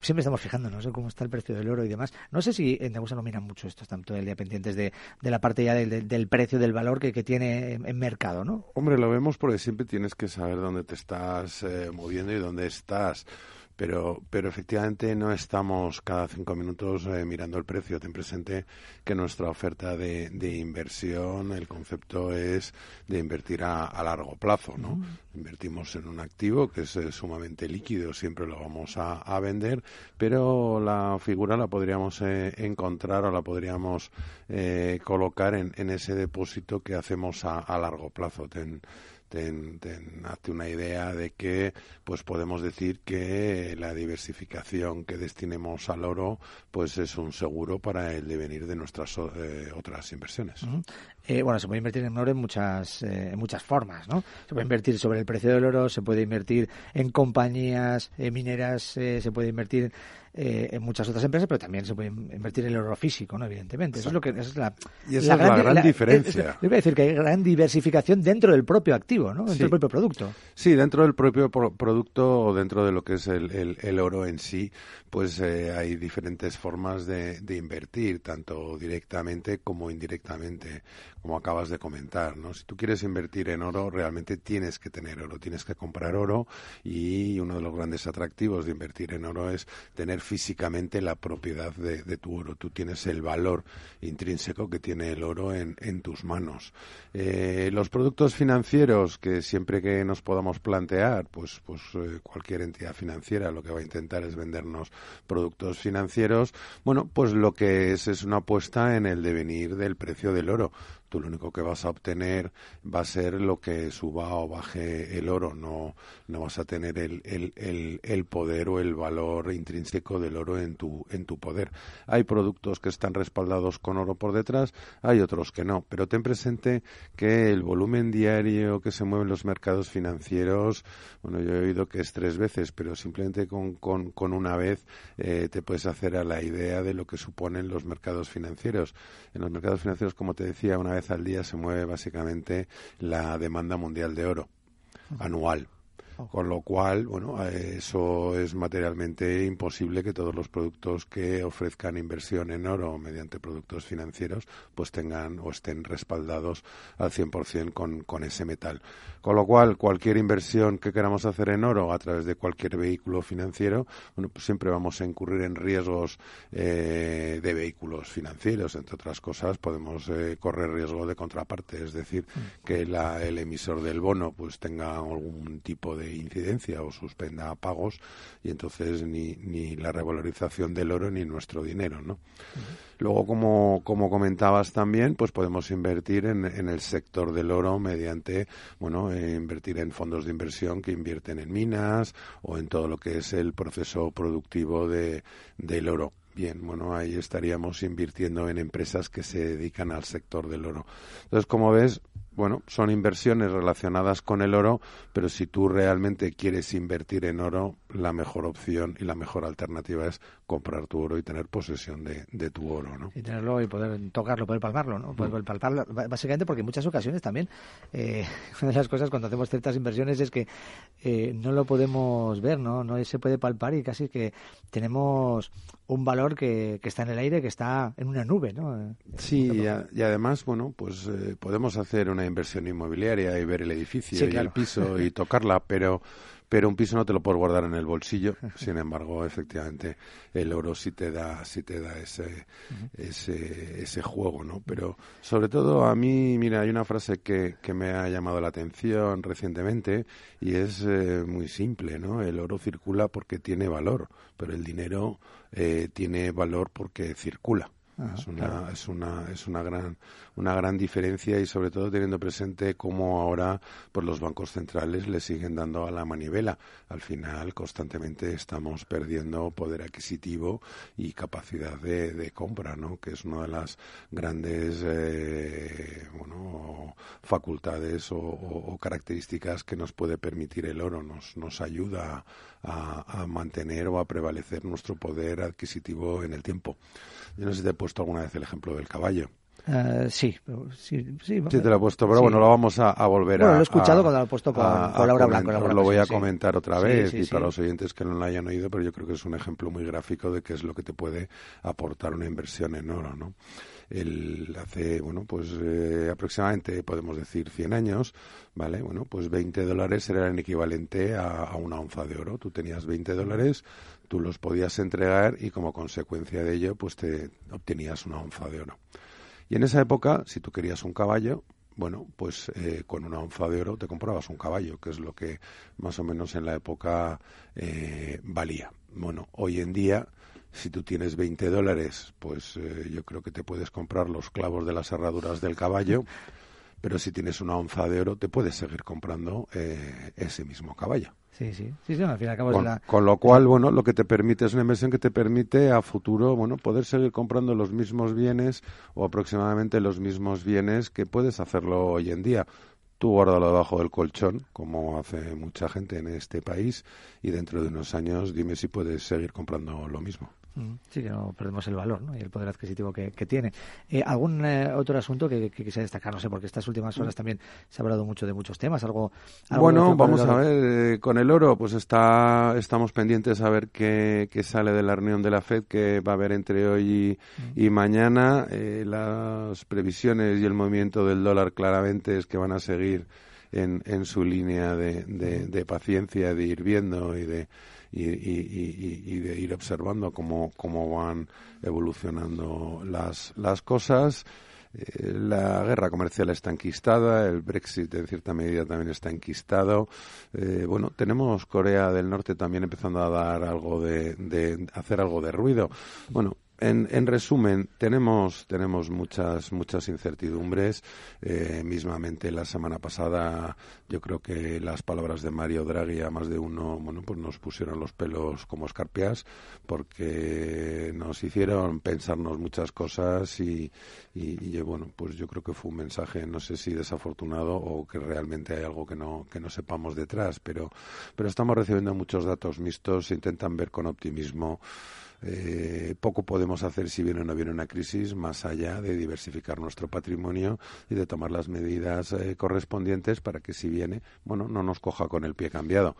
siempre estamos fijándonos en cómo está el precio del oro y demás. No sé si en Nebusa no miran mucho esto, están todo el día pendientes de, de la parte ya del, del, precio, del valor que, que tiene en, mercado, ¿no? Hombre, lo vemos porque siempre tienes que saber dónde te estás eh, moviendo y dónde estás pero, pero efectivamente no estamos cada cinco minutos eh, mirando el precio. Ten presente que nuestra oferta de, de inversión, el concepto es de invertir a, a largo plazo, ¿no? Invertimos en un activo que es eh, sumamente líquido, siempre lo vamos a, a, vender, pero la figura la podríamos eh, encontrar o la podríamos colocar en, en, ese depósito que hacemos a, a largo plazo. Ten, ten, ten, hazte una idea de que pues podemos decir que la diversificación que destinemos al oro pues es un seguro para el devenir de nuestras eh, otras inversiones. Eh, bueno, se puede invertir en oro en muchas, eh, en muchas formas, ¿no? Se puede invertir sobre el precio del oro, se puede invertir en compañías mineras, se puede invertir eh, en muchas otras empresas, pero también se puede invertir en el oro físico, ¿no? Evidentemente. Eso es lo que es la, y esa la, gran, la diferencia. yo voy a decir que hay gran diversificación dentro del propio activo, ¿no? Dentro del propio producto. Sí, dentro del propio producto o dentro de lo que es el, el, oro en sí, pues eh, hay diferentes formas de, de, invertir, tanto directamente como indirectamente, como acabas de comentar, ¿no? Si tú quieres invertir en oro, realmente tienes que tener oro, tienes que comprar oro y uno de los grandes atractivos de invertir en oro es tener físicamente la propiedad de, tu oro. Tú tienes el valor intrínseco que tiene el oro en, tus manos. Eh, los productos financieros que siempre que nos podamos plantear, pues, pues eh, cualquier entidad financiera lo que va a intentar es vendernos productos financieros. Bueno, pues lo que es es una apuesta en el devenir del precio del oro tú lo único que vas a obtener va a ser lo que suba o baje el oro, no, no vas a tener el, el, el, poder o el valor intrínseco del oro en tu, en tu poder. Hay productos que están respaldados con oro por detrás, hay otros que no, pero ten presente que el volumen diario que se mueve en los mercados financieros, bueno, yo he oído que es tres veces, pero simplemente con, con, con una vez eh, te puedes hacer a la idea de lo que suponen los mercados financieros. En los mercados financieros, como te decía, una vez al día se mueve básicamente la demanda mundial de oro anual. Con lo cual, bueno, eso es materialmente imposible que todos los productos que ofrezcan inversión en oro mediante productos financieros, pues tengan o estén respaldados al 100% con, con ese metal. Con lo cual, cualquier inversión que queramos hacer en oro a través de cualquier vehículo financiero, bueno, pues siempre vamos a incurrir en riesgos eh, de vehículos financieros. Entre otras cosas, podemos eh, correr riesgo de contraparte, es decir, mm. que la, el emisor del bono pues tenga algún tipo de incidencia o suspenda pagos y entonces ni, ni la revalorización del oro ni nuestro dinero, ¿no? Luego, como, como comentabas también, pues podemos invertir en, en el sector del oro mediante, bueno, eh, invertir en fondos de inversión que invierten en minas o en todo lo que es el proceso productivo de, del oro. Bien, bueno, ahí estaríamos invirtiendo en empresas que se dedican al sector del oro. Entonces, como ves, bueno, son inversiones relacionadas con el oro, pero si tú realmente quieres invertir en oro, la mejor opción y la mejor alternativa es comprar tu oro y tener posesión de, de tu oro, ¿no? Y tenerlo y poder tocarlo, poder palparlo, ¿no? Poder mm. palparlo, básicamente porque en muchas ocasiones también, eh, una de las cosas cuando hacemos ciertas inversiones es que eh, no lo podemos ver, ¿no? No se puede palpar y casi que tenemos un valor que, que está en el aire, que está en una nube, ¿no? Sí, y, y, además, bueno, pues eh, podemos hacer una inversión inmobiliaria y ver el edificio y el piso y tocarla, pero pero un piso no te lo puedes guardar en el bolsillo. Sin embargo, efectivamente, el oro sí te da, sí te da ese, ese, ese juego, ¿no? Pero sobre todo a mí, mira, hay una frase que, que me ha llamado la atención recientemente y es eh, muy simple, ¿no? El oro circula porque tiene valor, pero el dinero eh, tiene valor porque circula. Es una, es una, es una gran, una gran diferencia y sobre todo teniendo presente cómo ahora pues los bancos centrales le siguen dando a la manivela. Al final constantemente estamos perdiendo poder adquisitivo y capacidad de, compra, ¿no? Que es una de las grandes eh, bueno, facultades o, características que nos puede permitir el oro. Nos, nos ayuda a, a mantener o a prevalecer nuestro poder adquisitivo en el tiempo. Yo no sé si te alguna vez el ejemplo del caballo. Uh, sí, sí, sí, sí. te lo he puesto, pero bueno, lo vamos a, a volver bueno, a. lo he escuchado cuando lo he puesto con, con Laura Blanco. lo voy a comentar otra vez y para los oyentes que no lo hayan oído, pero yo creo que es un ejemplo muy gráfico de qué es lo que te puede aportar una inversión en oro, ¿no? El, hace, bueno, pues eh, aproximadamente, podemos decir, 100 años, ¿vale? Bueno, pues 20 dólares eran equivalente a, a una onza de oro. Tú tenías 20 dólares, tú los podías entregar y como consecuencia de ello, pues te obtenías una onza de oro. Y en esa época, si tú querías un caballo, bueno, pues eh, con una onza de oro te comprabas un caballo, que es lo que más o menos en la época eh, valía. Bueno, hoy en día, si tú tienes 20 dólares, pues eh, yo creo que te puedes comprar los clavos de las herraduras del caballo, pero si tienes una onza de oro, te puedes seguir comprando ese mismo caballo. Sí, sí, sí, al fin y al cabo con, la... con, lo cual, bueno, lo que te permite es una inversión que te permite a futuro, bueno, poder seguir comprando los mismos bienes o aproximadamente los mismos bienes que puedes hacerlo hoy en día. Tú guárdalo debajo del colchón, como hace mucha gente en este país, y dentro de unos años dime si puedes seguir comprando lo mismo. Sí, que no perdemos el valor y el poder adquisitivo que, tiene. Eh, ¿Algún eh, otro asunto que, que, quisiera destacar? No sé, porque estas últimas horas también se ha hablado mucho de muchos temas. Algo, bueno, vamos a ver, eh, con el oro, pues está, estamos pendientes a ver qué, sale de la reunión de la FED que va a haber entre hoy y, mañana. las previsiones y el movimiento del dólar claramente es que van a seguir en, en su línea de, de paciencia, de ir viendo y de y, y, de ir observando cómo, cómo van evolucionando las, las cosas. Eh, la guerra comercial está enquistada, el Brexit en cierta medida también está enquistado. Eh, bueno, tenemos Corea del Norte también empezando a dar algo de hacer algo de ruido. Bueno, en, en, resumen, tenemos, tenemos muchas, muchas incertidumbres. Eh, mismamente la semana pasada, yo creo que las palabras de Mario Draghi a más de uno, bueno, pues nos pusieron los pelos como escarpias, porque nos hicieron pensarnos muchas cosas y, y, bueno, pues yo creo que fue un mensaje, no sé si desafortunado o que realmente hay algo que no, que no sepamos detrás, pero, pero estamos recibiendo muchos datos mixtos, se intentan ver con optimismo. Eh, poco podemos hacer si viene o no viene una crisis, más allá de diversificar nuestro patrimonio y de tomar las medidas eh, correspondientes para que si viene, bueno, no nos coja con el pie cambiado.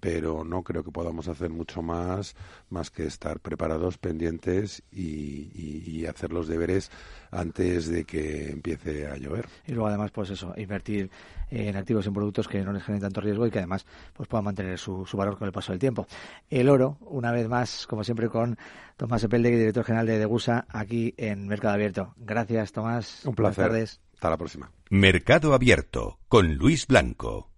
Pero no creo que podamos hacer mucho más, más que estar preparados, pendientes y, hacer los deberes antes de que empiece a llover. Y luego además, pues eso, invertir en activos en productos que no les generen tanto riesgo y que además pues puedan mantener su, su valor con el paso del tiempo. El oro, una vez más, como siempre, con Tomás Epeldegui, director general de Degusa, aquí en Mercado Abierto. Gracias, Tomás. Un placer. Hasta la próxima. Mercado Abierto, con Luis Blanco.